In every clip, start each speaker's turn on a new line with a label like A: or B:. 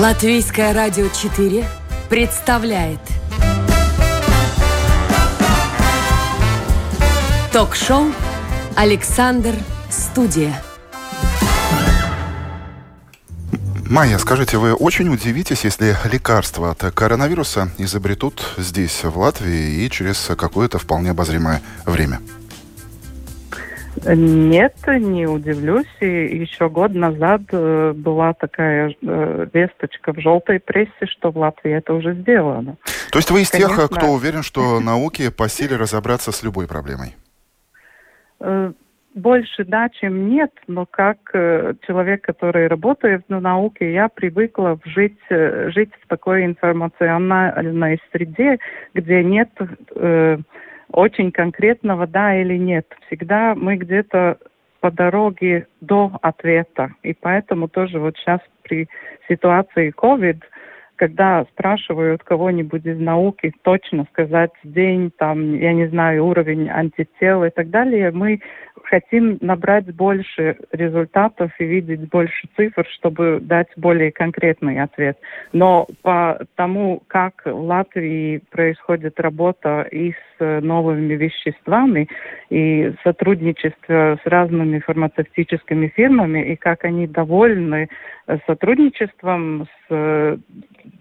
A: Латвийское радио 4 представляет Ток-шоу «Александр Студия».
B: Майя, скажите, вы очень удивитесь, если лекарства от коронавируса изобретут здесь, в Латвии, и через какое-то вполне обозримое время?
C: Нет, не удивлюсь. И еще год назад э, была такая э, весточка в желтой прессе, что в Латвии это уже сделано.
B: То есть вы из Конечно. тех, кто уверен, что науке по силе разобраться с любой проблемой?
C: Э, больше да, чем нет, но как человек, который работает на науке, я привыкла жить, жить в такой информационной среде, где нет э, очень конкретного да или нет. Всегда мы где-то по дороге до ответа. И поэтому тоже вот сейчас при ситуации COVID, когда спрашивают кого-нибудь из науки точно сказать день, там, я не знаю, уровень антител и так далее, мы хотим набрать больше результатов и видеть больше цифр, чтобы дать более конкретный ответ. Но по тому, как в Латвии происходит работа и с новыми веществами, и сотрудничество с разными фармацевтическими фирмами, и как они довольны сотрудничеством с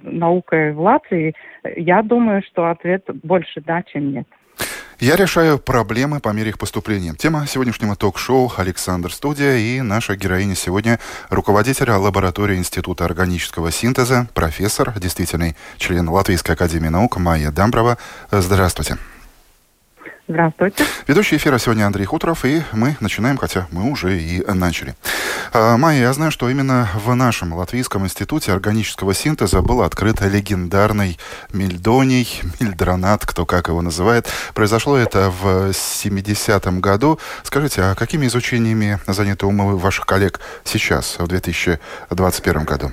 C: наукой в Латвии, я думаю, что ответ больше да, чем нет.
B: Я решаю проблемы по мере их поступления. Тема сегодняшнего ток-шоу «Александр Студия» и наша героиня сегодня руководитель лаборатории Института органического синтеза, профессор, действительный член Латвийской академии наук Майя Дамброва. Здравствуйте.
C: Здравствуйте.
B: Ведущий эфира сегодня Андрей Хуторов, и мы начинаем, хотя мы уже и начали. А, Майя, я знаю, что именно в нашем Латвийском институте органического синтеза был открыт легендарный мельдоний, мильдронат, кто как его называет. Произошло это в 70-м году. Скажите, а какими изучениями заняты умы ваших коллег сейчас, в 2021 году?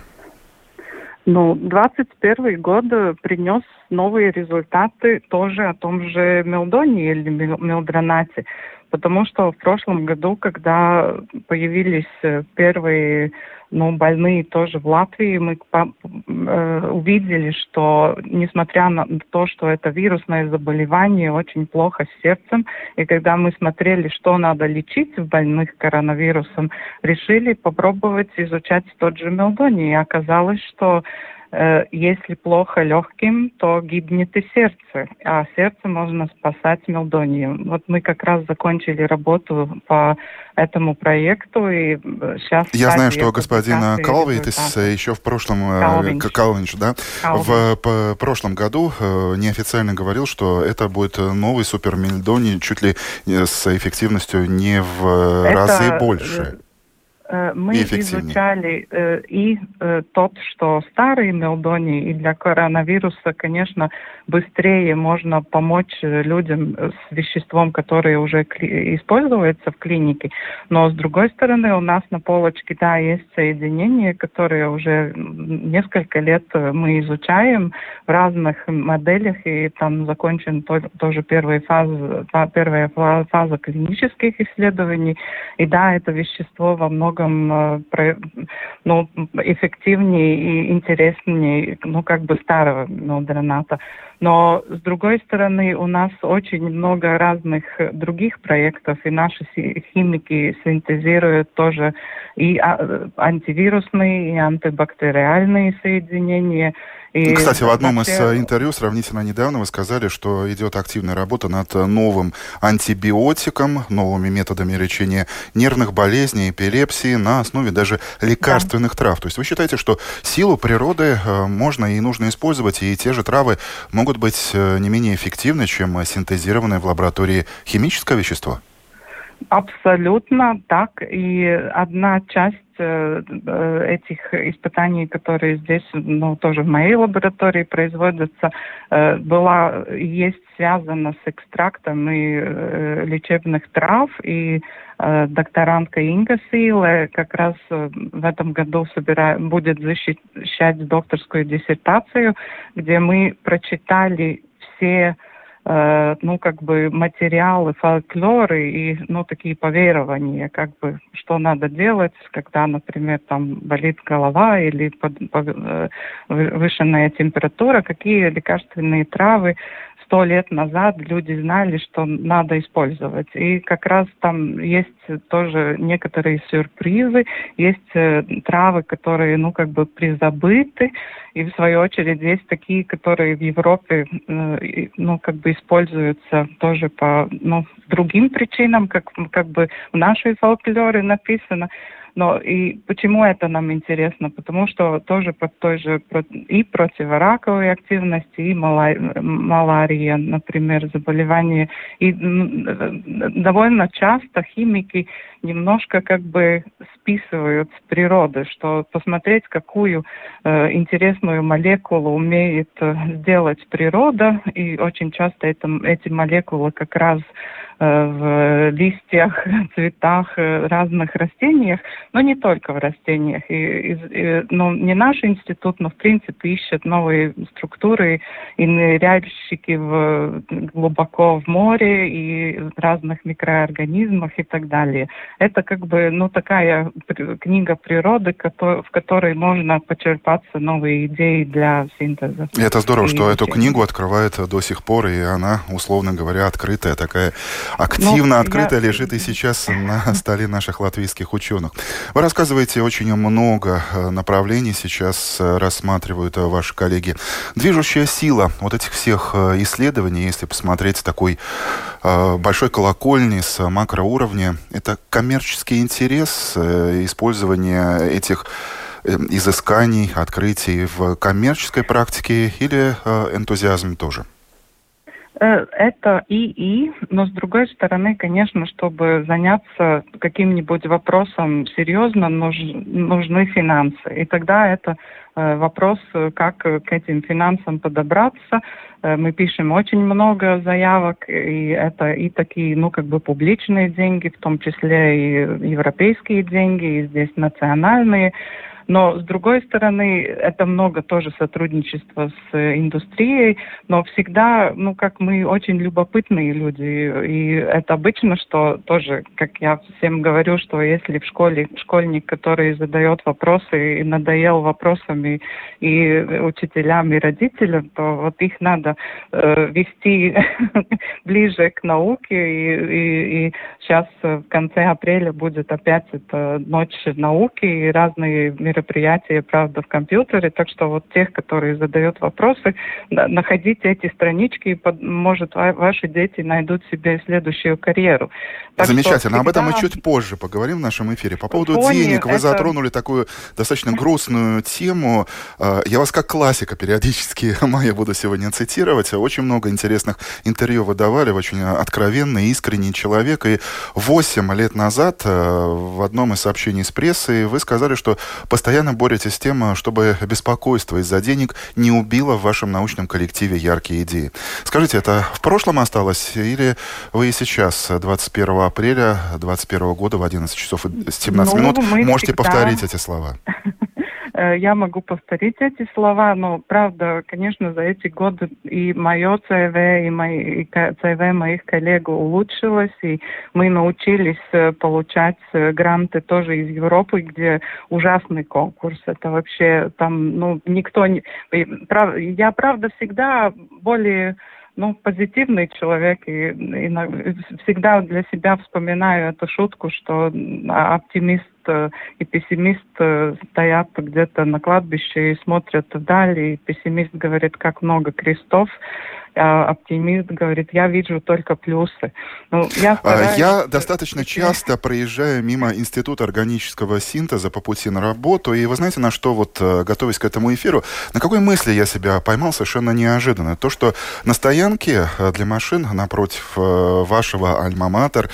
C: Ну, 21 год принес новые результаты тоже о том же мелдоне или мелдронате. Потому что в прошлом году, когда появились первые ну, больные тоже в Латвии, мы э, увидели, что несмотря на то, что это вирусное заболевание, очень плохо с сердцем, и когда мы смотрели, что надо лечить в больных коронавирусом, решили попробовать изучать тот же мелдоний. И оказалось, что Э, если плохо легким, то гибнет и сердце, а сердце можно спасать мелдонием. Вот мы как раз закончили работу по этому проекту, и сейчас...
B: Я знаю, что господин Калвитис еще в прошлом... Калвинч, Калвинч да? Калвинч. В прошлом году э, неофициально говорил, что это будет новый супермельдоний чуть ли с эффективностью не в это... разы больше.
C: Э, мы изучали э, и э, тот, что старые мелдонии, и для коронавируса, конечно, быстрее можно помочь людям с веществом, которое уже используется в клинике. Но с другой стороны, у нас на полочке, да, есть соединения, которые уже несколько лет мы изучаем в разных моделях, и там закончен то, тоже первая фаза, первая фаза клинических исследований. И да, это вещество во многом многом э, ну, эффективнее и интереснее, ну, как бы старого мелдроната. Но, с другой стороны, у нас очень много разных других проектов, и наши химики синтезируют тоже и а, антивирусные, и антибактериальные соединения,
B: и Кстати, в одном из э, интервью сравнительно недавно вы сказали, что идет активная работа над новым антибиотиком, новыми методами лечения нервных болезней, эпилепсии на основе даже лекарственных да. трав. То есть вы считаете, что силу природы э, можно и нужно использовать, и те же травы могут быть э, не менее эффективны, чем синтезированное в лаборатории химическое вещество?
C: Абсолютно так. И одна часть э, э, этих испытаний, которые здесь, ну, тоже в моей лаборатории производятся, э, была, есть связана с экстрактом и лечебных трав, и докторантка Инга Силе как раз в этом году собира... будет защищать докторскую диссертацию, где мы прочитали все ну, как бы материалы, фольклоры и, ну, такие поверования, как бы, что надо делать, когда, например, там болит голова или под, э, повышенная температура, какие лекарственные травы сто лет назад люди знали, что надо использовать. И как раз там есть тоже некоторые сюрпризы, есть э, травы, которые, ну, как бы призабыты, и в свою очередь есть такие, которые в Европе, э, ну, как бы используются тоже по, ну, другим причинам, как, как бы в нашей фольклоре написано. Но и почему это нам интересно? Потому что тоже под той же и противораковой активности, и малария, например, заболевание. И довольно часто химики немножко как бы списывают с природы, что посмотреть, какую э, интересную молекулу умеет э, сделать природа, и очень часто это, эти молекулы как раз Э, в листьях, цветах э, разных растениях, но не только в растениях. И, и, ну, не наш институт, но в принципе ищет новые структуры и ныряльщики в, глубоко в море и разных микроорганизмах и так далее. Это как бы ну, такая книга природы, в которой можно почерпаться новые идеи для синтеза.
B: И это здорово, и что эту книгу открывает до сих пор, и она, условно говоря, открытая такая активно, ну, открыто я... лежит и сейчас на столе наших латвийских ученых. Вы рассказываете очень много э, направлений сейчас э, рассматривают э, ваши коллеги. Движущая сила вот этих всех исследований, если посмотреть такой большой колокольни, с макроуровня, это коммерческий интерес, использование этих изысканий, открытий в коммерческой практике или энтузиазм тоже?
C: Э, это и и, но с другой стороны, конечно, чтобы заняться каким-нибудь вопросом серьезно, нуж, нужны финансы. И тогда это э, вопрос, как к этим финансам подобраться. Э, мы пишем очень много заявок, и это и такие, ну, как бы публичные деньги, в том числе и европейские деньги, и здесь национальные. Но, с другой стороны, это много тоже сотрудничества с индустрией, но всегда, ну, как мы очень любопытные люди, и это обычно, что тоже, как я всем говорю, что если в школе школьник, который задает вопросы и надоел вопросами и учителям, и родителям, то вот их надо э, вести ближе к науке, и, и, и сейчас в конце апреля будет опять эта ночь науки, и разные мероприятия, правда, в компьютере. Так что вот тех, которые задают вопросы, находите эти странички, и, может, ваши дети найдут себе следующую карьеру.
B: Так Замечательно. Всегда... Об этом мы чуть позже поговорим в нашем эфире. По поводу Фоне денег вы это... затронули такую достаточно грустную тему. А, я вас как классика периодически, Майя, буду сегодня цитировать. Очень много интересных интервью вы давали, очень откровенный, искренний человек. И 8 лет назад э, в одном из сообщений с прессой вы сказали, что постоянно боретесь с тем, чтобы беспокойство из-за денег не убило в вашем научном коллективе яркие идеи. Скажите, это в прошлом осталось или вы и сейчас, 21 апреля 2021 года в 11 часов и 17 ну, минут, можете всегда... повторить эти слова?
C: Э, я могу повторить эти слова, но правда, конечно, за эти годы и мое ЦВ, и, мои, и ЦВ моих коллег улучшилось, и мы научились э, получать э, гранты тоже из Европы, где ужасный конкурс. Это вообще там, ну, никто не... Я, правда, всегда более ну, позитивный человек, и, и всегда для себя вспоминаю эту шутку, что оптимист и пессимист э, стоят где-то на кладбище и смотрят вдаль, и пессимист говорит, как много крестов, а оптимист говорит, я вижу только плюсы.
B: Ну, я, а, стараюсь... я достаточно часто проезжаю мимо Института органического синтеза по пути на работу, и вы знаете, на что вот, э, готовясь к этому эфиру, на какой мысли я себя поймал совершенно неожиданно. То, что на стоянке э, для машин напротив э, вашего Альма-Матер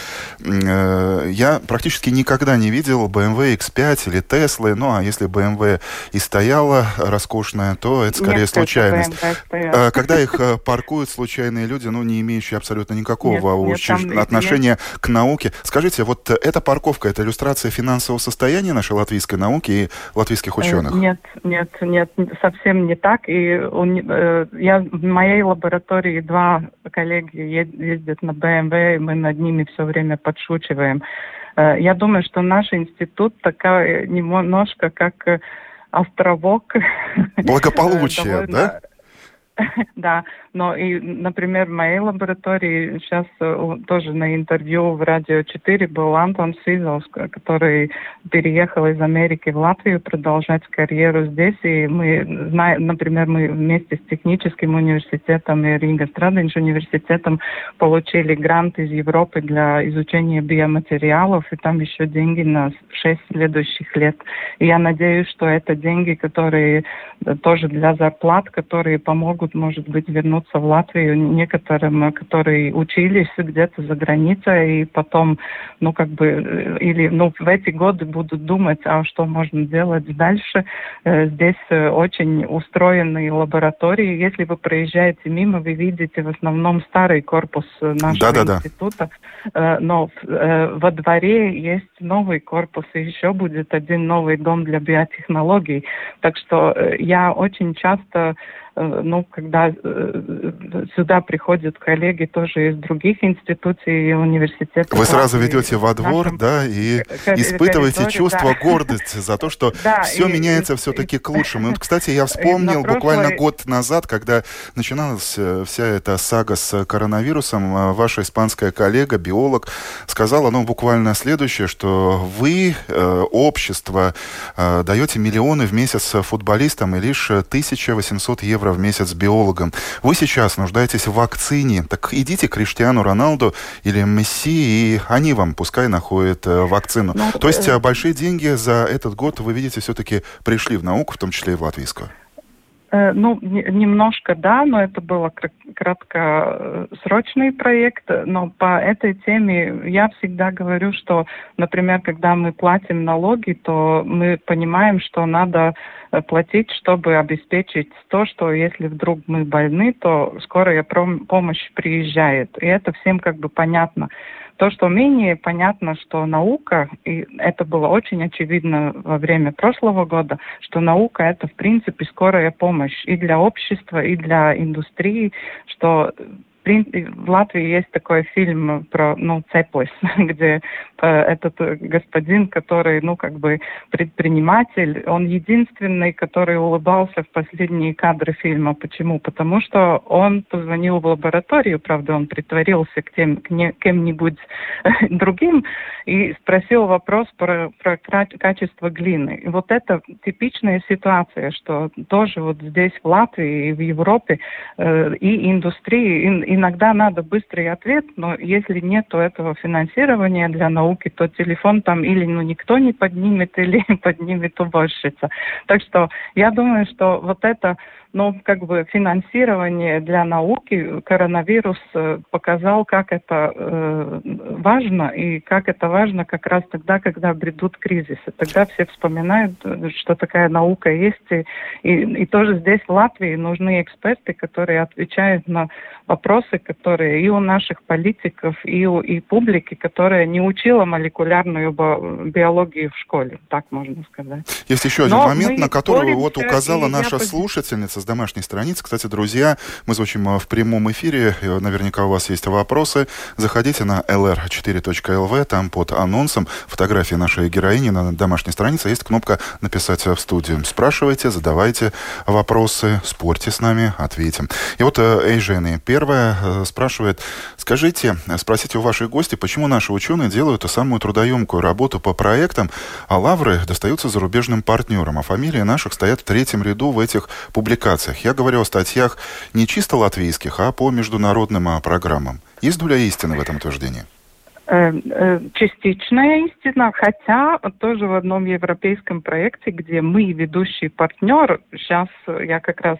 B: я практически никогда не видел BMW X5 или Tesla, ну а если BMW и стояла роскошная, то это скорее Нет, случайность. Когда их паркуют практикуют случайные люди, ну, не имеющие абсолютно никакого нет, нет, там, отношения нет. к науке. Скажите, вот эта парковка, это иллюстрация финансового состояния нашей латвийской науки и латвийских ученых?
C: Нет, нет, нет, совсем не так. И я в моей лаборатории два коллеги ездят на BMW, и мы над ними все время подшучиваем. Э, я думаю, что наш институт такая немножко как э, островок.
B: Благополучие, да?
C: Да, но и, например, в моей лаборатории сейчас э, тоже на интервью в Радио 4 был Антон Сизовс, который переехал из Америки в Латвию продолжать карьеру здесь. И мы например, мы вместе с техническим университетом и Рига Страденч университетом получили грант из Европы для изучения биоматериалов, и там еще деньги на 6 следующих лет. И я надеюсь, что это деньги, которые тоже для зарплат, которые помогут, может быть, вернуться в Латвию некоторым, которые учились где-то за границей и потом, ну, как бы, э, или, ну, в эти годы будут думать, а что можно делать дальше. Э, здесь э, очень устроенные лаборатории. Если вы проезжаете мимо, вы видите в основном старый корпус нашего да, да, института, да. но во дворе есть новый корпус, и еще будет один новый дом для биотехнологий. Так что я очень часто Э, ну, когда э, сюда приходят коллеги тоже из других институций и университетов.
B: Вы сразу ведете во двор, да, и испытываете чувство да. гордости за то, что да, все и, меняется все-таки к лучшему. И вот, кстати, я вспомнил прошлой... буквально год назад, когда начиналась э, вся эта сага с коронавирусом, ваша испанская коллега, биолог, сказала, ну, буквально следующее, что вы, общество, даете миллионы в месяц футболистам и лишь 1800 евро евро в месяц биологам. Вы сейчас нуждаетесь в вакцине. Так идите к Криштиану Роналду или Месси, и они вам пускай находят э, вакцину. Ну, То есть э... большие деньги за этот год, вы видите, все-таки пришли в науку, в том числе и в латвийскую.
C: Э, ну, немножко да, но это был краткосрочный проект. Но по этой теме я всегда говорю, что, например, когда мы платим налоги, то мы понимаем, что надо э, платить, чтобы обеспечить то, что если вдруг мы больны, то скорая помощь приезжает. И это всем как бы понятно. То, что менее понятно, что наука, и это было очень очевидно во время прошлого года, что наука это в принципе скорая помощь и для общества, и для индустрии, что в Латвии есть такой фильм про, ну, Цеплес, где э, этот господин, который, ну, как бы предприниматель, он единственный, который улыбался в последние кадры фильма. Почему? Потому что он позвонил в лабораторию, правда, он притворился к тем, к не, кем-нибудь другим и спросил вопрос про, про качество глины. И вот это типичная ситуация, что тоже вот здесь в Латвии и в Европе э, и индустрии, иногда надо быстрый ответ, но если нет этого финансирования для науки, то телефон там или ну, никто не поднимет, или поднимет уборщица. Так что я думаю, что вот это но как бы финансирование для науки коронавирус э, показал, как это э, важно, и как это важно как раз тогда, когда бредут кризисы. Тогда все вспоминают, что такая наука есть, и, и, и тоже здесь в Латвии нужны эксперты, которые отвечают на вопросы, которые и у наших политиков, и у и публики, которая не учила молекулярную биологию в школе, так можно сказать.
B: Есть еще один Но момент, на который вот указала наша слушательница с домашней страницы. Кстати, друзья, мы звучим э, в прямом эфире. Наверняка у вас есть вопросы. Заходите на lr4.lv. Там под анонсом фотографии нашей героини на домашней странице есть кнопка «Написать в студию». Спрашивайте, задавайте вопросы, спорьте с нами, ответим. И вот э, Эйжени первая э, спрашивает, скажите, спросите у ваших гостей, почему наши ученые делают самую трудоемкую работу по проектам, а лавры достаются зарубежным партнерам, а фамилии наших стоят в третьем ряду в этих публикациях публикациях. Я говорю о статьях не чисто латвийских, а по международным а, программам. Есть доля истины в этом утверждении?
C: Э, э, частичная истина, хотя тоже в одном европейском проекте, где мы ведущий партнер, сейчас я как раз,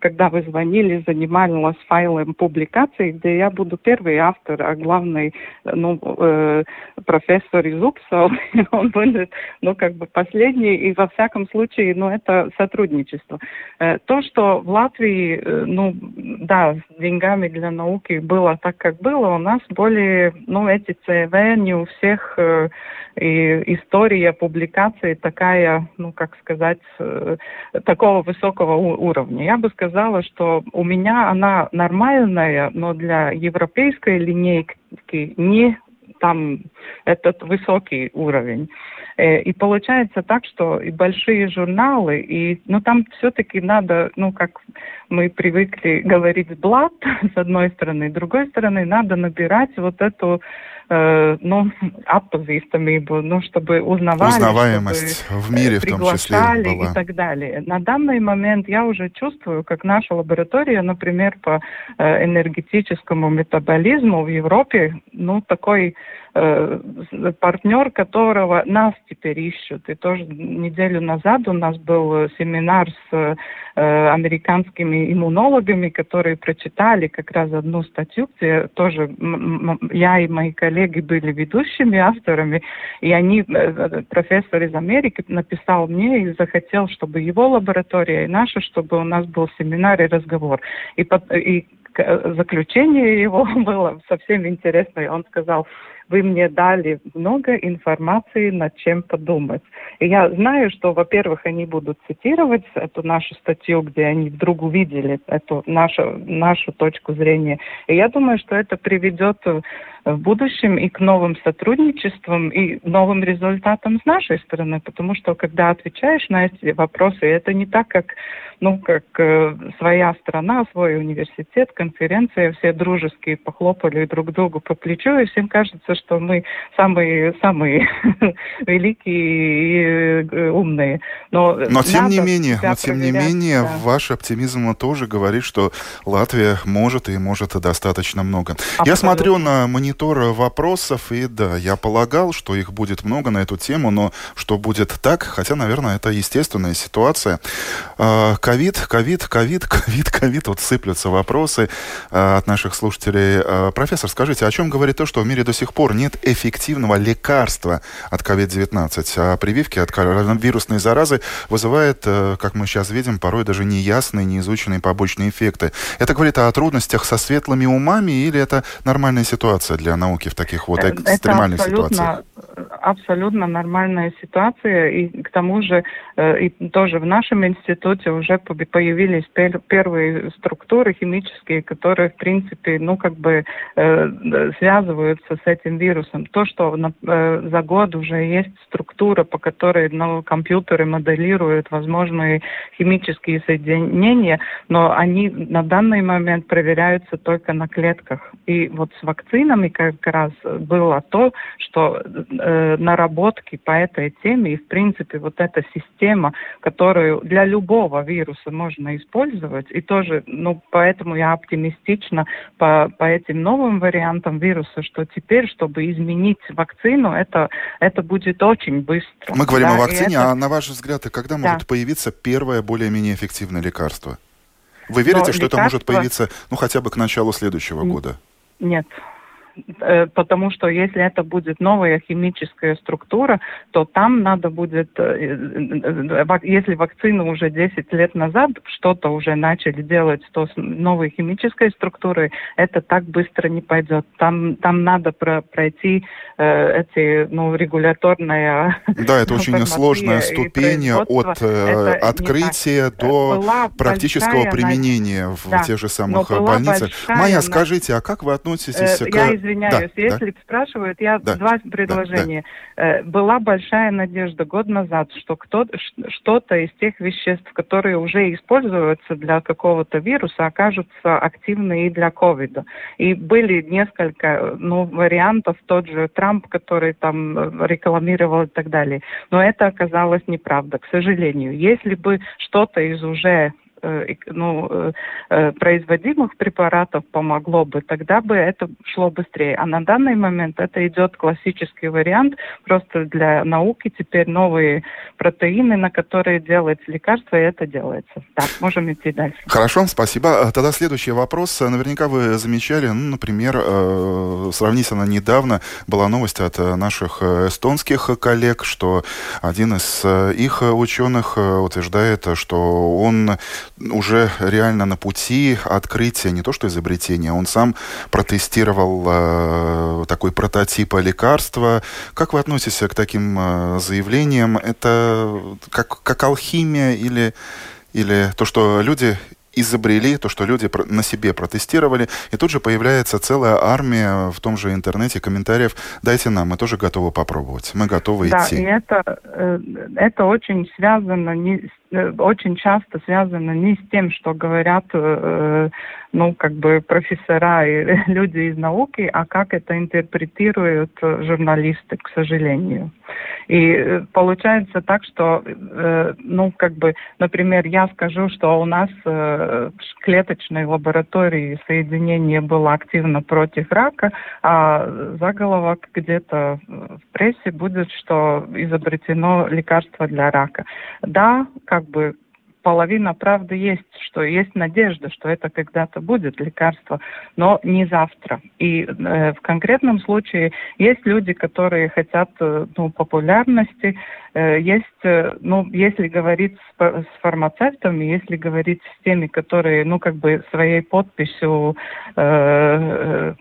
C: когда вы звонили, занималась файлом публикаций, где я буду первый автор, а главный ну, э, профессор из Упсал, он будет, ну, как бы последний, и во всяком случае, ну, это сотрудничество. Э, то, что в Латвии, ну, да, с деньгами для науки было так, как было, у нас более, ну, эти ЦВ не у всех э, и история публикации такая, ну как сказать, э, такого высокого уровня. Я бы сказала, что у меня она нормальная, но для европейской линейки не там этот высокий уровень. Э, и получается так, что и большие журналы, и, ну, там все-таки надо, ну, как мы привыкли говорить, блат, с одной стороны, с другой стороны, надо набирать вот эту э, ну, отpazīstamību, ну, чтобы узнавали,
B: Узнаваемость чтобы в мире в том числе была.
C: и так далее. На данный момент я уже чувствую, как наша лаборатория, например, по э, энергетическому метаболизму в Европе, ну, такой партнер, которого нас теперь ищут. И тоже неделю назад у нас был семинар с э, американскими иммунологами, которые прочитали как раз одну статью, где тоже я и мои коллеги были ведущими авторами, и они, э, профессор из Америки написал мне и захотел, чтобы его лаборатория и наша, чтобы у нас был семинар и разговор. И, и заключение его было совсем интересное. Он сказал, вы мне дали много информации, над чем подумать. И я знаю, что, во-первых, они будут цитировать эту нашу статью, где они вдруг увидели эту нашу, нашу точку зрения. И я думаю, что это приведет в будущем и к новым сотрудничествам, и новым результатам с нашей стороны, потому что когда отвечаешь на эти вопросы, это не так, как, ну, как э, своя страна, свой университет, конференция, все дружеские похлопали друг другу по плечу, и всем кажется, что мы самые, самые великие и э, умные.
B: Но, но тем не менее, но тем не менее, да. ваш оптимизм тоже говорит, что Латвия может и может достаточно много. Абсолютно. Я смотрю на монитор монитор вопросов, и да, я полагал, что их будет много на эту тему, но что будет так, хотя, наверное, это естественная ситуация. А, ковид, ковид, ковид, ковид, ковид, вот сыплются вопросы а, от наших слушателей. А, профессор, скажите, о чем говорит то, что в мире до сих пор нет эффективного лекарства от COVID-19, а прививки от коронавирусной заразы вызывает, э, как мы сейчас видим, порой даже неясные, неизученные побочные эффекты. Это говорит о трудностях со светлыми умами или это нормальная ситуация для для науки в таких вот экстремальных
C: Это абсолютно,
B: ситуациях?
C: абсолютно нормальная ситуация. И к тому же э, и тоже в нашем институте уже появились первые структуры химические, которые, в принципе, ну, как бы э, связываются с этим вирусом. То, что э, за год уже есть структура, по которой ну, компьютеры моделируют возможные химические соединения, но они на данный момент проверяются только на клетках. И вот с вакцинами как раз было то, что э, наработки по этой теме и, в принципе, вот эта система, которую для любого вируса можно использовать, и тоже, ну, поэтому я оптимистична по, по этим новым вариантам вируса, что теперь, чтобы изменить вакцину, это, это будет очень быстро.
B: Мы говорим да, о вакцине, это... а на ваш взгляд, и когда да. может появиться первое более-менее эффективное лекарство? Вы верите, Но что лекарство... это может появиться, ну, хотя бы к началу следующего года?
C: Нет, потому что если это будет новая химическая структура, то там надо будет, э, э, если вакцину уже 10 лет назад что-то уже начали делать то с новой химической структурой, это так быстро не пойдет. Там, там надо про, пройти э, эти, ну, регуляторная...
B: Да, это очень сложная ступень от э, открытия до была практического применения в да, тех же самых больницах. Майя, скажите, а как вы относитесь
C: э, к извиняюсь, да, если да. спрашивают, я да, два предложения. Да, да. Э, была большая надежда год назад, что кто что-то из тех веществ, которые уже используются для какого-то вируса, окажутся активны и для ковида. И были несколько ну, вариантов, тот же Трамп, который там э, рекламировал и так далее. Но это оказалось неправда, к сожалению. Если бы что-то из уже э, ну, э, э, производимых препаратов помогло бы, тогда бы это шло быстрее. А на данный момент это идет классический вариант, просто для науки теперь новые протеины, на которые делается лекарство, и это делается. Так, можем идти дальше.
B: Хорошо, спасибо. Тогда следующий вопрос. Наверняка вы замечали, ну, например, сравнительно недавно была новость от наших эстонских коллег, что один из их ученых утверждает, что он уже реально на пути открытия не то что изобретения, он сам протестировал э, такой прототип лекарства. Как вы относитесь к таким э, заявлениям? Это как, как алхимия или, или то, что люди изобрели, то, что люди на себе протестировали, и тут же появляется целая армия в том же интернете комментариев «дайте нам, мы тоже готовы попробовать, мы готовы
C: да,
B: идти».
C: Да, и это, э, это очень связано не Э, очень часто связано не с тем, что говорят, э, ну, как бы профессора и люди из науки, а как это интерпретируют журналисты, к сожалению. И э, получается так, что, ну, как бы, например, я скажу, что у нас в клеточной лаборатории соединение было активно против рака, а заголовок где-то в прессе будет, что изобретено лекарство для рака. Да, как бы половина правды есть, что есть надежда, что это когда-то будет лекарство, но не завтра. И э, в конкретном случае есть люди, которые хотят э, ну, популярности, э, есть, э, ну, если говорить с, с фармацевтами, если говорить с теми, которые, ну, как бы своей подписью
B: э,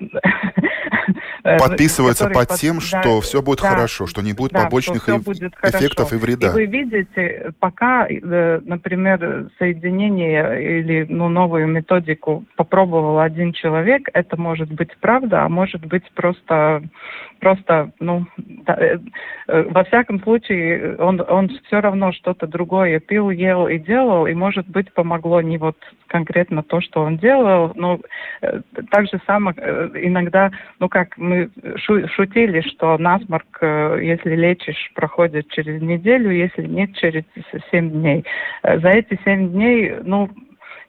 B: э, подписываются под тем, что все будет хорошо, что не будет побочных эффектов и вреда.
C: И вы видите, пока, например, например, соединение или ну, новую методику попробовал один человек, это может быть правда, а может быть просто, просто ну, да, э, э, во всяком случае, он, он все равно что-то другое пил, ел и делал, и, может быть, помогло не вот конкретно то, что он делал, но э, так же самое э, иногда, ну как мы шу шутили, что насморк, э, если лечишь, проходит через неделю, если нет, через 7 дней. Э, за эти 7 дней, ну,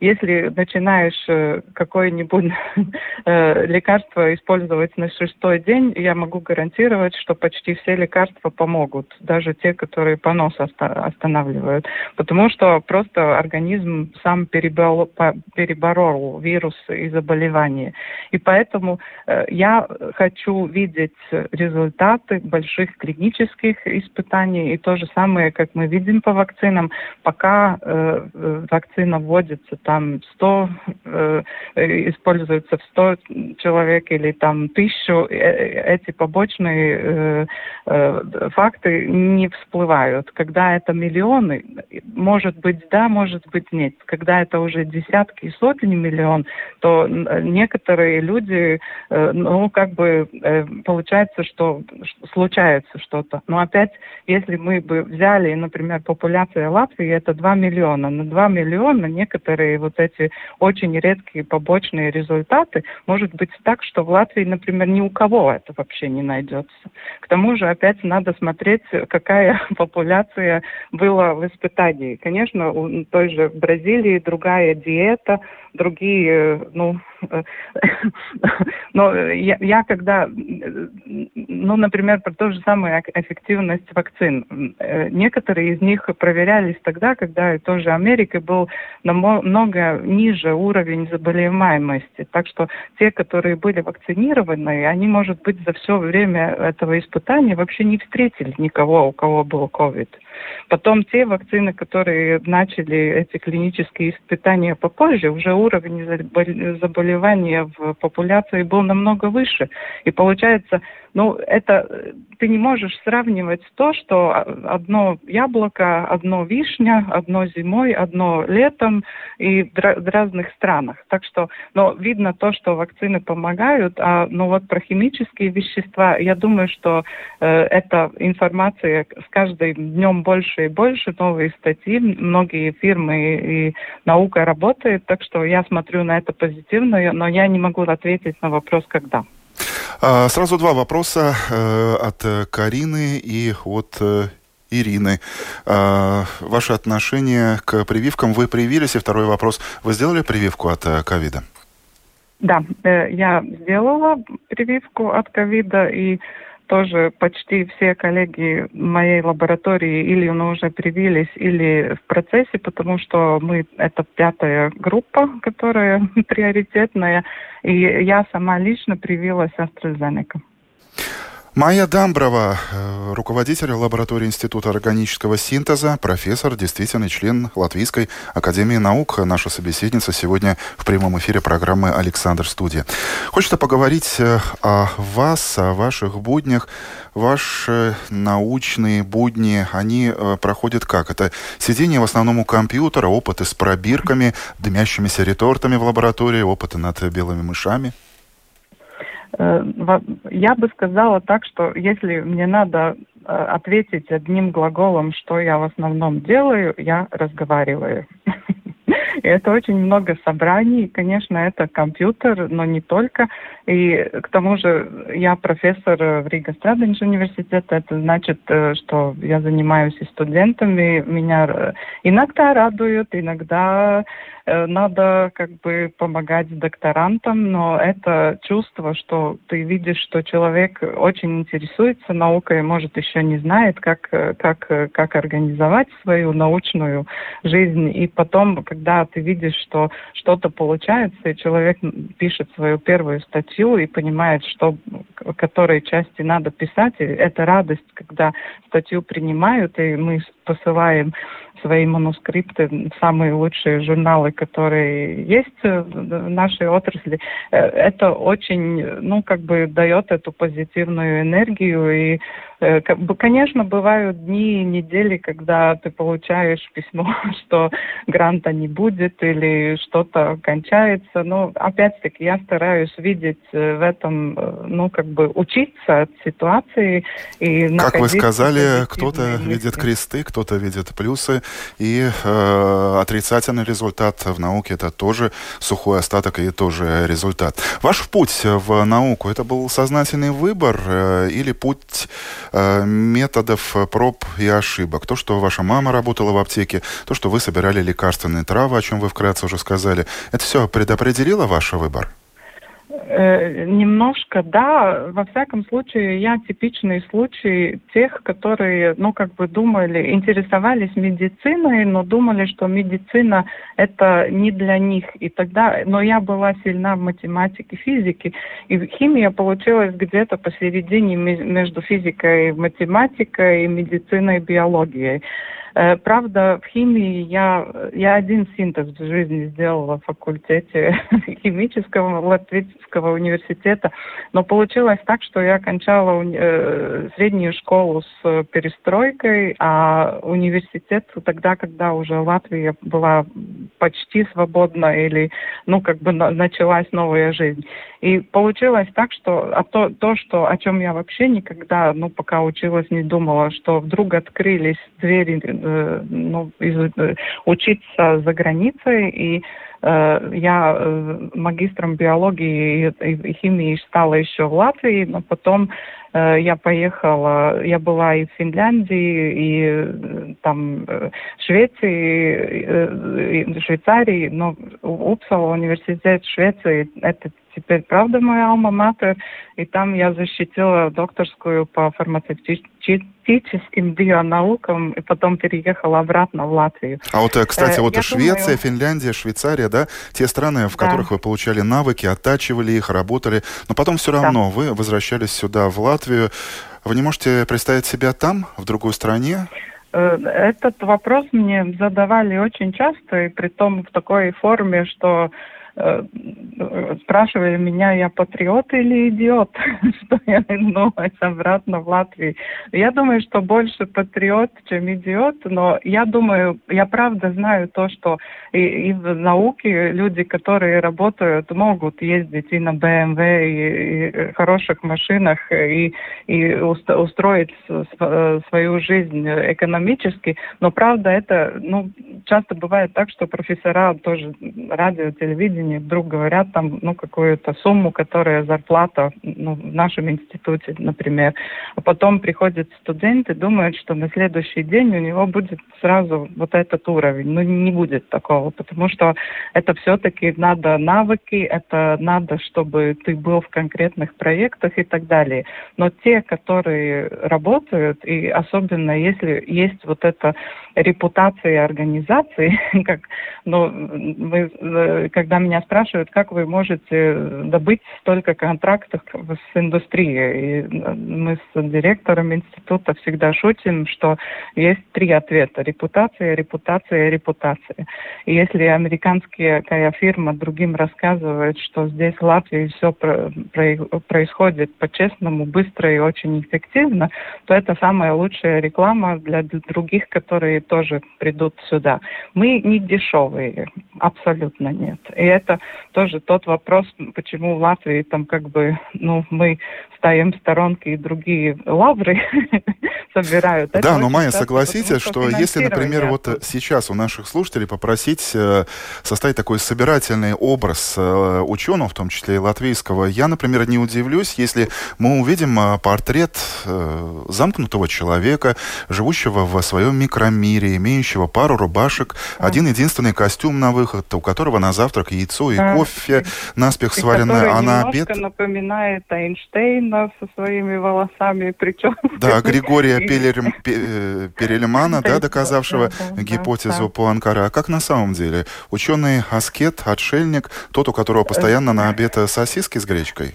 C: если начинаешь э, какое-нибудь э, лекарство использовать на шестой день, я могу гарантировать, что почти все лекарства помогут, даже те, которые понос останавливают. Потому что просто организм сам переборол, вирус и заболевание. И поэтому э, я хочу видеть результаты больших клинических испытаний. И то же самое, как мы видим по вакцинам, пока вакцина вводится там 100, э, используются в 100 человек или там тысячу, э, эти побочные э, э, факты не всплывают. Когда это миллионы, может быть да, может быть нет. Когда это уже десятки и сотни миллион, то некоторые люди, э, ну как бы э, получается, что случается что-то. Но опять, если мы бы взяли, например, популяция Латвии, это 2 миллиона. На 2 миллиона некоторые вот эти очень редкие побочные результаты, может быть так, что в Латвии, например, ни у кого это вообще не найдется. К тому же опять надо смотреть, какая популяция была в испытании. Конечно, у той же Бразилии другая диета, другие, ну, но я, я когда, ну, например, про то же самое эффективность вакцин. Некоторые из них проверялись тогда, когда тоже Америка был намного ниже уровень заболеваемости. Так что те, которые были вакцинированы, они, может быть, за все время этого испытания вообще не встретили никого, у кого был COVID. Потом те вакцины, которые начали эти клинические испытания попозже, уже уровень заболевания в популяции был намного выше. И получается, ну, это ты не можешь сравнивать то, что одно яблоко, одно вишня, одно зимой, одно летом и в разных странах. Так что, но видно то, что вакцины помогают, а ну вот про химические вещества, я думаю, что э, эта информация с каждым днем больше и больше, новые статьи, многие фирмы и наука работает, так что я смотрю на это позитивно, но я не могу ответить на вопрос, когда.
B: А, сразу два вопроса э, от Карины и от э, Ирины. Э, ваше отношение к прививкам. Вы привились? И второй вопрос. Вы сделали прививку от э, ковида?
C: Да, я сделала прививку от ковида и тоже почти все коллеги моей лаборатории или ну, уже привились, или в процессе, потому что мы это пятая группа, которая приоритетная, и я сама лично привилась AstraZeneca.
B: Майя Дамброва, э, руководитель лаборатории Института органического синтеза, профессор, действительный член Латвийской академии наук. Наша собеседница сегодня в прямом эфире программы «Александр Студия». Хочется поговорить э, о вас, о ваших буднях. Ваши научные будни, они э, проходят как? Это сидение в основном у компьютера, опыты с пробирками, дымящимися ретортами в лаборатории, опыты над белыми мышами –
C: я бы сказала так, что если мне надо э, ответить одним глаголом, что я в основном делаю, я разговариваю. И это очень много собраний. Конечно, это компьютер, но не только. И к тому же я профессор в Рига Страденш университета. Это значит, э, что я занимаюсь и студентами. Меня иногда радуют, иногда Э, надо как бы помогать докторантам, но это чувство, что ты видишь, что человек очень интересуется наукой, может, еще не знает, как, как, как организовать свою научную жизнь, и потом, когда ты видишь, что что-то получается, и человек пишет свою первую статью и понимает, что которой части надо писать, и это радость, когда статью принимают, и мы посылаем свои манускрипты в самые лучшие журналы, которые есть в нашей отрасли. Э, это очень, ну, как бы дает эту позитивную энергию и конечно, бывают дни и недели, когда ты получаешь письмо, что гранта не будет или что-то кончается. Но опять-таки я стараюсь видеть э, в этом, э, ну, как бы учиться от ситуации и
B: Как вы сказали, кто-то видит кресты, кто-то видит плюсы, и э, отрицательный результат в науке это тоже сухой остаток и тоже результат. Ваш путь в науку это был сознательный выбор э, или путь Э, методов проб и ошибок. То, что ваша мама работала в аптеке, то, что вы собирали лекарственные травы, о чем вы вкратце уже сказали, это все предопределило ваш выбор?
C: Э, немножко, да. Во всяком случае, я типичный случай тех, которые, ну, как бы думали, интересовались медициной, но думали, что медицина это не для них. И тогда, но я была сильна в математике, физике, и химия получилась где-то посередине между физикой математикой, медициной и биологией. Э, правда, в химии я, я один синтез в жизни сделала в факультете химического Латвийского университета, но получилось так, что я окончала э, среднюю школу с перестройкой, а университет тогда, когда уже Латвия была почти свободна или, ну, как бы началась новая жизнь. И получилось так, что а то, то, что, о чем я вообще никогда, ну, пока училась, не думала, что вдруг открылись двери ну, из, э, учиться за границей, и э, я э, магистром биологии и, и химии стала еще в Латвии, но потом Э, я поехала, я была и в Финляндии, и э, там э, в Швеции, и Швейцарии, но Упсала университет Швеции, это теперь правда моя алма-матер, и там я защитила докторскую по фармацевтическим бионаукам, и потом переехала обратно в Латвию.
B: А вот, кстати, вот я Швеция, думаю... Финляндия, Швейцария, да, те страны, в которых да. вы получали навыки, оттачивали их, работали, но потом все равно да. вы возвращались сюда, в Латвию, Латвию. Вы не можете представить себя там, в другой стране?
C: Э, этот вопрос мне задавали очень часто, и при том в такой форме, что спрашивали меня, я патриот или идиот, что я вернулась обратно в Латвию. Я думаю, что больше патриот, чем идиот, но я думаю, я правда знаю то, что и, и в науке люди, которые работают, могут ездить и на BMW, и, и хороших машинах, и, и устроить свою жизнь экономически, но правда это, ну, часто бывает так, что профессора тоже радио, телевидение вдруг говорят там, ну, какую-то сумму, которая зарплата ну, в нашем институте, например. А потом приходит студент и думает, что на следующий день у него будет сразу вот этот уровень. Ну, не будет такого, потому что это все-таки надо навыки, это надо, чтобы ты был в конкретных проектах и так далее. Но те, которые работают, и особенно если есть вот эта репутация организации, как, ну, вы, э, когда меня спрашивают, как вы можете добыть столько контрактов с индустрией, и э, мы с директором института всегда шутим, что есть три ответа. Репутация, репутация, репутация. И если американская фирма другим рассказывает, что здесь в Латвии все про, происходит по-честному, быстро и очень эффективно, то это самая лучшая реклама для других, которые тоже придут сюда. Мы не дешевые, абсолютно нет. И это тоже тот вопрос, почему в Латвии там как бы, ну, мы ставим в сторонке и другие лавры собирают.
B: Это да, но Майя, согласитесь, что если, например, вот сейчас у наших слушателей попросить э, составить такой собирательный образ э, ученого, в том числе и латвийского, я, например, не удивлюсь, если мы увидим э, портрет замкнутого человека, живущего в своем микромире, имеющего пару рубашек, один единственный костюм на выход, у которого на завтрак яйцо и кофе наспех сваренное, а на обед...
C: напоминает Эйнштейна со своими волосами, причем...
B: Да, Григория Перельмана, да, доказавшавшего гипотезу Пуанкара. А как на самом деле? Ученый аскет, отшельник, тот, у которого постоянно на обед сосиски с гречкой?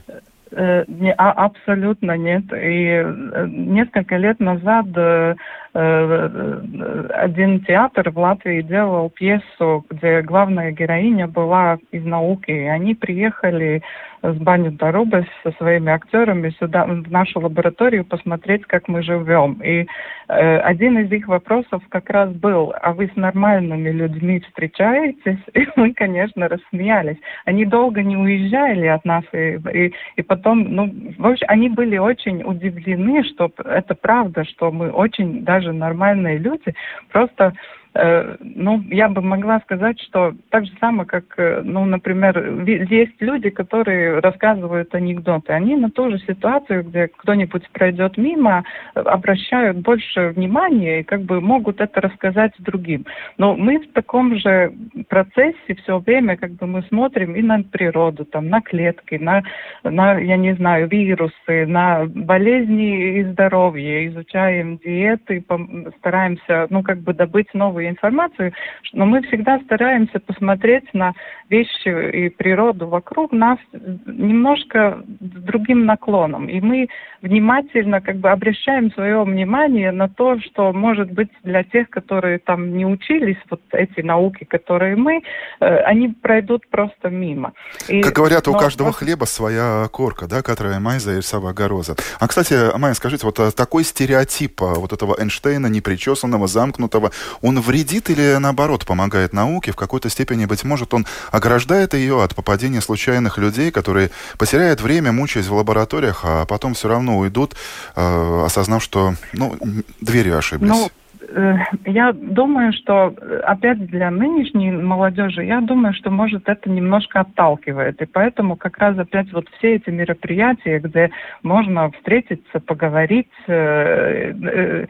C: Э, не, а, абсолютно нет. И э, несколько лет назад э, один театр в Латвии делал пьесу, где главная героиня была из науки. И они приехали с Баню Дарубас со своими актерами сюда, в нашу лабораторию, посмотреть, как мы живем. И э, один из их вопросов как раз был, а вы с нормальными людьми встречаетесь? И мы, конечно, рассмеялись. Они долго не уезжали от нас, и, и, и потом, ну, в общем, они были очень удивлены, что это правда, что мы очень даже нормальные люди, просто ну, я бы могла сказать, что так же самое, как, э, ну, например, есть люди, которые рассказывают анекдоты. Они на ту же ситуацию, где кто-нибудь пройдет мимо, обращают больше внимания и как бы могут это рассказать другим. Но мы в таком же процессе все время как бы мы смотрим и на природу, там, на клетки, на, на я не знаю, вирусы, на болезни и здоровье, изучаем диеты, стараемся, ну, как бы добыть новые новую информацию, но мы всегда стараемся посмотреть на вещи и природу вокруг нас немножко с другим наклоном. И мы внимательно как бы обращаем свое внимание на то, что может быть для тех, которые там не учились, вот эти науки, которые мы, э, они пройдут просто мимо.
B: И, как говорят, у но... каждого хлеба своя корка, да, которая майза и сава гороза. А, кстати, Майя, скажите, вот э, такой стереотип э, вот этого Эйнштейна, непричесанного, замкнутого, он в вредит или, наоборот, помогает науке? В какой-то степени, быть может, он ограждает ее от попадения случайных людей, которые потеряют время, мучаясь в лабораториях, а потом все равно уйдут, э, осознав, что ну, дверью ошиблись. Ну,
C: я думаю, что э, опять для нынешней молодежи, я думаю, что может это немножко отталкивает. И поэтому как раз опять вот все эти мероприятия, где можно встретиться, поговорить, э, э,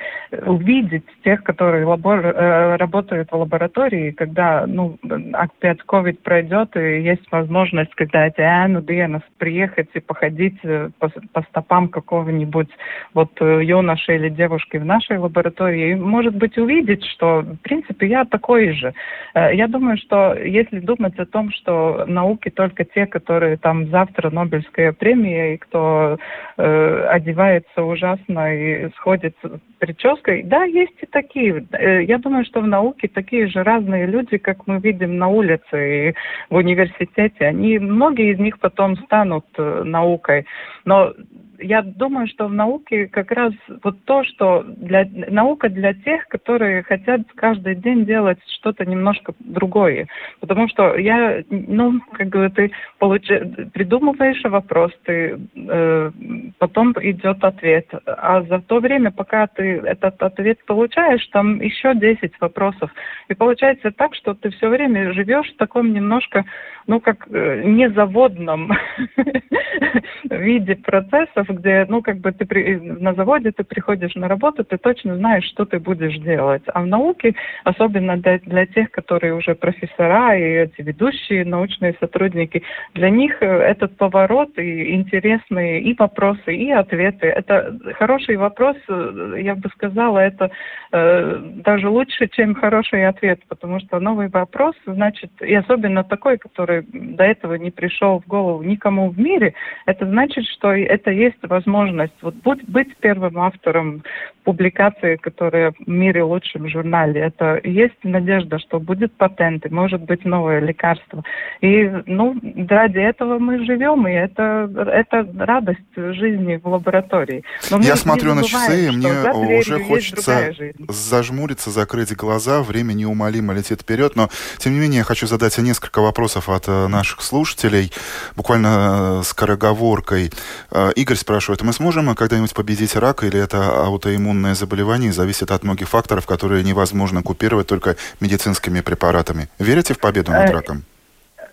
C: увидеть тех, которые лабор, э, работают в лаборатории, когда, ну, опять COVID пройдет, и есть возможность, когда эти Ану Диенас приехать и походить по, по стопам какого-нибудь вот юноши или девушки в нашей лаборатории, может может быть, увидеть, что, в принципе, я такой же. Э, я думаю, что если думать о том, что науки только те, которые там завтра Нобелевская премия, и кто э, одевается ужасно и сходит с прической, да, есть и такие. Э, я думаю, что в науке такие же разные люди, как мы видим на улице и в университете. Они, многие из них потом станут э, наукой. Но я думаю, что в науке как раз вот то, что для, наука для тех, которые хотят каждый день делать что-то немножко другое. Потому что я, ну, как бы ты получ... придумываешь вопрос, ты, э, потом идет ответ. А за то время, пока ты этот ответ получаешь, там еще 10 вопросов. И получается так, что ты все время живешь в таком немножко, ну, как э, незаводном виде процессов, где, ну, как бы ты при, на заводе ты приходишь на работу, ты точно знаешь, что ты будешь делать. А в науке, особенно для, для тех, которые уже профессора и эти ведущие научные сотрудники, для них э, этот поворот и интересные и вопросы, и ответы. Это хороший вопрос, э, я бы сказала, это э, даже лучше, чем хороший ответ, потому что новый вопрос, значит, и особенно такой, который до этого не пришел в голову никому в мире, это значит, что это есть возможность вот быть, быть первым автором публикации, которая в мире лучшем журнале. Это есть надежда, что будет патент, и может быть новое лекарство. И ну, ради этого мы живем, и это, это радость жизни в лаборатории.
B: Но Я смотрю на часы, и мне уже хочется зажмуриться, закрыть глаза, время неумолимо летит вперед, но тем не менее я хочу задать несколько вопросов от э, наших слушателей, буквально э, скороговоркой. Э, Игорь спрашивает, мы сможем когда-нибудь победить рак или это аутоиммунное заболевание зависит от многих факторов, которые невозможно купировать только медицинскими препаратами? Верите в победу над раком?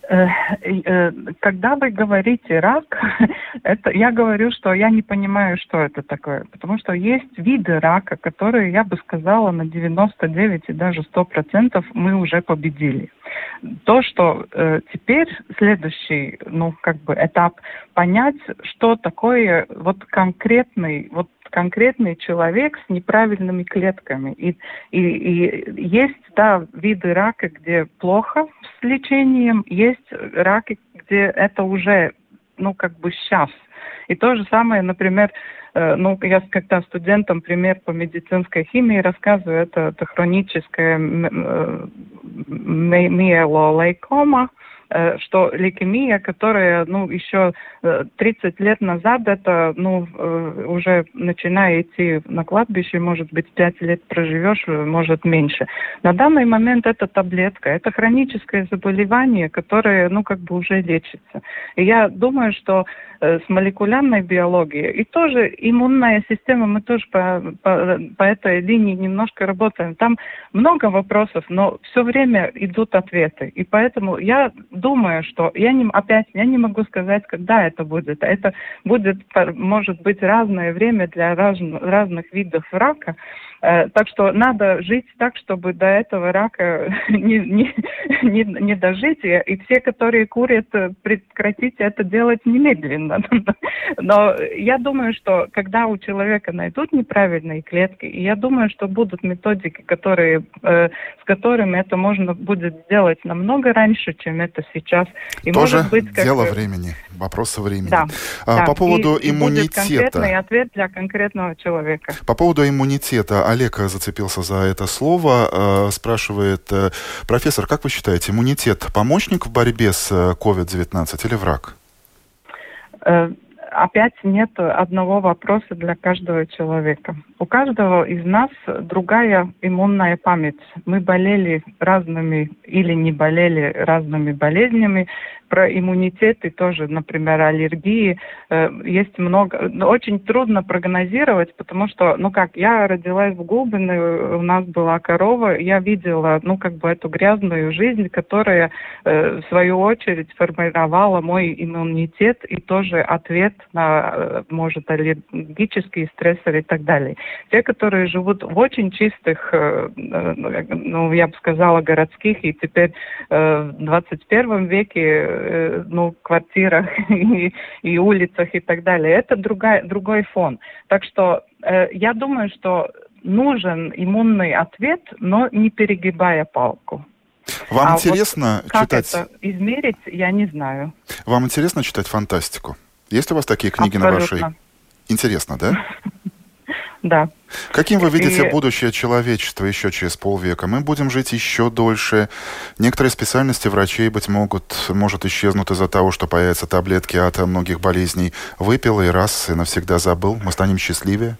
C: Э, э, когда вы говорите рак, это я говорю, что я не понимаю, что это такое. Потому что есть виды рака, которые, я бы сказала, на 99 и даже 100% мы уже победили. То, что э, теперь следующий, ну, как бы этап, понять, что такое вот конкретный, вот конкретный человек с неправильными клетками. И, и, и есть, да, виды рака, где плохо с лечением, есть раки, где это уже, ну, как бы сейчас. И то же самое, например, э, ну, я когда студентам пример по медицинской химии рассказываю, это, это хроническая миелолейкома, Э, что лейкемия, которая, ну, еще 30 э, лет назад, это, ну, э, уже начиная идти на кладбище, может быть, 5 лет проживешь, может, меньше. На данный момент это таблетка, это хроническое заболевание, которое, ну, как бы уже лечится. И я думаю, что с молекулярной биологией и тоже иммунная система, мы тоже по, по, по этой линии немножко работаем. Там много вопросов, но все время идут ответы. И поэтому я думаю, что я не, опять я не могу сказать, когда это будет. Это будет, может быть, разное время для раз, разных видов рака. Э, так что надо жить так, чтобы до этого рака не, не, не, не дожить. И все, которые курят, прекратите это делать немедленно. Но я думаю, что когда у человека найдут неправильные клетки, я думаю, что будут методики, которые, э, с которыми это можно будет сделать намного раньше, чем это сейчас.
B: И Тоже может быть, как... дело времени, вопрос времени.
C: Да,
B: а,
C: да.
B: По поводу
C: и,
B: иммунитета. И будет
C: конкретный ответ для конкретного человека.
B: По поводу иммунитета Олег зацепился за это слово. Э, спрашивает э, профессор, как вы считаете, иммунитет помощник в борьбе с COVID-19 э, или враг?
C: Опять нет одного вопроса для каждого человека. У каждого из нас другая иммунная память. Мы болели разными или не болели разными болезнями, про иммунитеты тоже, например, аллергии. Э, есть много... Очень трудно прогнозировать, потому что, ну как, я родилась в Губино, у нас была корова, я видела, ну как бы эту грязную жизнь, которая, э, в свою очередь, формировала мой иммунитет и тоже ответ на, э, может, аллергические стрессоры и так далее. Те, которые живут в очень чистых, ну, я бы сказала, городских и теперь в 21 веке Э, ну, квартирах и, и улицах и так далее. Это другая, другой фон. Так что э, я думаю, что нужен иммунный ответ, но не перегибая палку.
B: Вам а интересно
C: вот как
B: читать...
C: это измерить, я не знаю.
B: Вам интересно читать фантастику? Есть у вас такие книги Абсолютно. на вашей... Интересно, да?
C: Да.
B: Каким вы видите и... будущее человечества еще через полвека? Мы будем жить еще дольше. Некоторые специальности врачей, быть могут, может исчезнут из-за того, что появятся таблетки от многих болезней. Выпил и раз и навсегда забыл. Мы станем счастливее?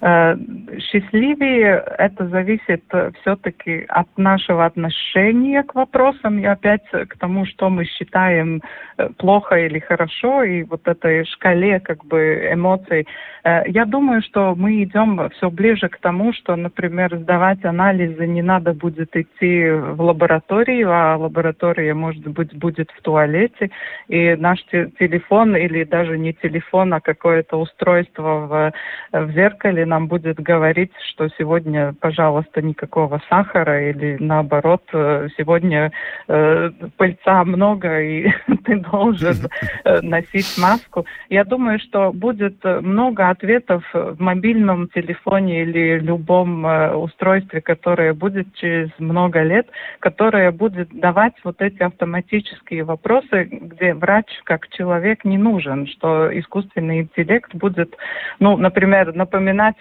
C: Э, счастливее это зависит все-таки от нашего отношения к вопросам и опять к тому, что мы считаем э, плохо или хорошо, и вот этой шкале как бы эмоций. Э, я думаю, что мы идем все ближе к тому, что, например, сдавать анализы не надо будет идти в лабораторию, а лаборатория, может быть, будет в туалете, и наш телефон или даже не телефон, а какое-то устройство в, в зеркале нам будет говорить, что сегодня, пожалуйста, никакого сахара или наоборот, э, сегодня э, пыльца много и ты должен э, носить маску. Я думаю, что будет много ответов в мобильном телефоне или любом э, устройстве, которое будет через много лет, которое будет давать вот эти автоматические вопросы, где врач как человек не нужен, что искусственный интеллект будет, ну, например, напоминать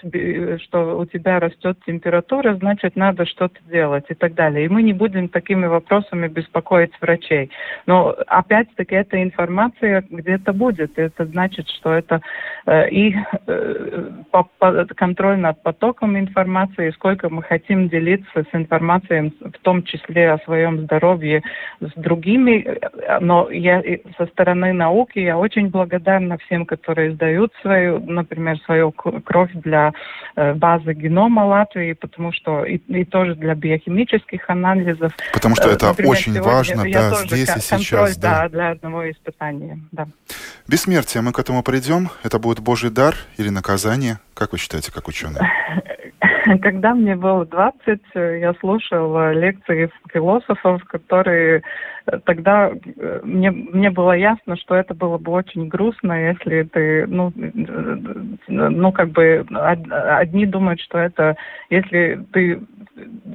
C: что у тебя растет температура, значит, надо что-то делать и так далее. И мы не будем такими вопросами беспокоить врачей. Но, опять-таки, эта информация где-то будет. И это значит, что это э, и э, по, по, контроль над потоком информации, сколько мы хотим делиться с информацией, в том числе о своем здоровье с другими. Но я со стороны науки я очень благодарна всем, которые сдают свою, например, свою кровь для Э, базы генома Латвии, потому что и, и тоже для биохимических анализов.
B: Потому что это Например, очень важно, да, здесь и сейчас.
C: Да. да, для одного испытания, да.
B: Бессмертие, мы к этому придем? Это будет Божий дар или наказание? Как вы считаете, как ученый?
C: Когда мне было 20, я слушала лекции философов, которые э, тогда э, мне, мне было ясно, что это было бы очень грустно, если ты, ну, э, ну как бы одни думают, что это, если ты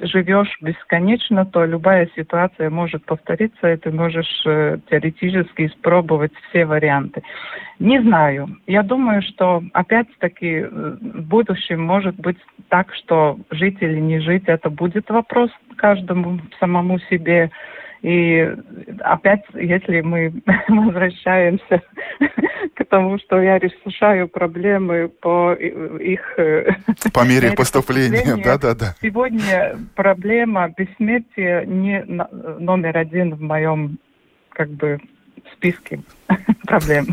C: живешь бесконечно, то любая ситуация может повториться, и ты можешь теоретически испробовать все варианты. Не знаю. Я думаю, что опять-таки в будущем может быть так, что жить или не жить, это будет вопрос каждому самому себе. И опять, если мы возвращаемся к тому, что я решаю проблемы по их...
B: Э, по мере поступления, да-да-да.
C: Сегодня проблема бессмертия не номер один в моем как бы списке проблем.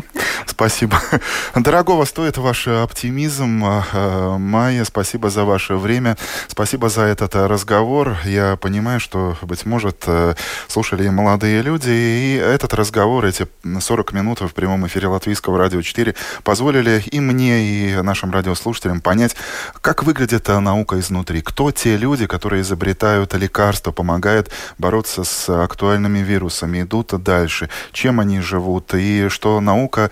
B: Спасибо. Дорогого стоит ваш оптимизм. А, а, Майя, спасибо за ваше время. Спасибо за этот а, разговор. Я понимаю, что, быть может, слушали и молодые люди, и этот разговор, эти 40 минут в прямом эфире Латвийского радио 4 позволили и мне, и нашим радиослушателям понять, как выглядит наука изнутри. Кто те люди, которые изобретают лекарства, помогают бороться с актуальными вирусами, идут дальше, чем они живут, и что наука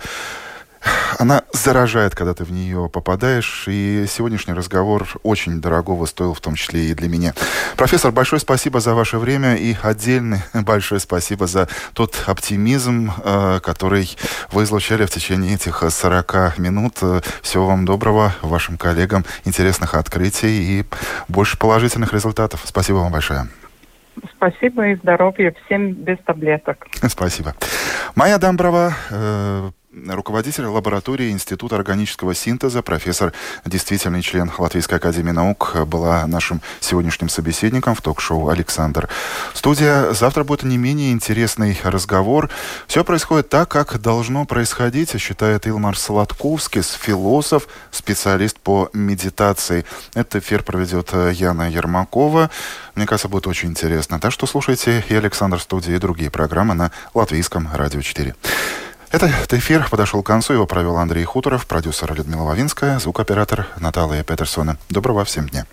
B: она заражает, когда ты в нее попадаешь. И сегодняшний разговор очень дорогого стоил, в том числе и для меня. Профессор, большое спасибо за ваше время и отдельное большое спасибо за тот оптимизм, э, который вы излучали в течение этих 40 минут. Всего вам доброго, вашим коллегам, интересных открытий и больше положительных результатов. Спасибо вам большое.
C: Спасибо и здоровья всем без таблеток.
B: Спасибо. Майя Дамброва, э, руководитель лаборатории Института органического синтеза, профессор, действительный член Латвийской академии наук, была нашим сегодняшним собеседником в ток-шоу «Александр». Студия. Завтра будет не менее интересный разговор. Все происходит так, как должно происходить, считает Илмар Сладковский, философ, специалист по медитации. Этот эфир проведет Яна Ермакова. Мне кажется, будет очень интересно. Так что слушайте и Александр студии, и другие программы на Латвийском радио 4. Этот эфир подошел к концу. Его провел Андрей Хуторов, продюсер Людмила Вавинская, звукооператор Наталья Петерсона. Доброго всем дня.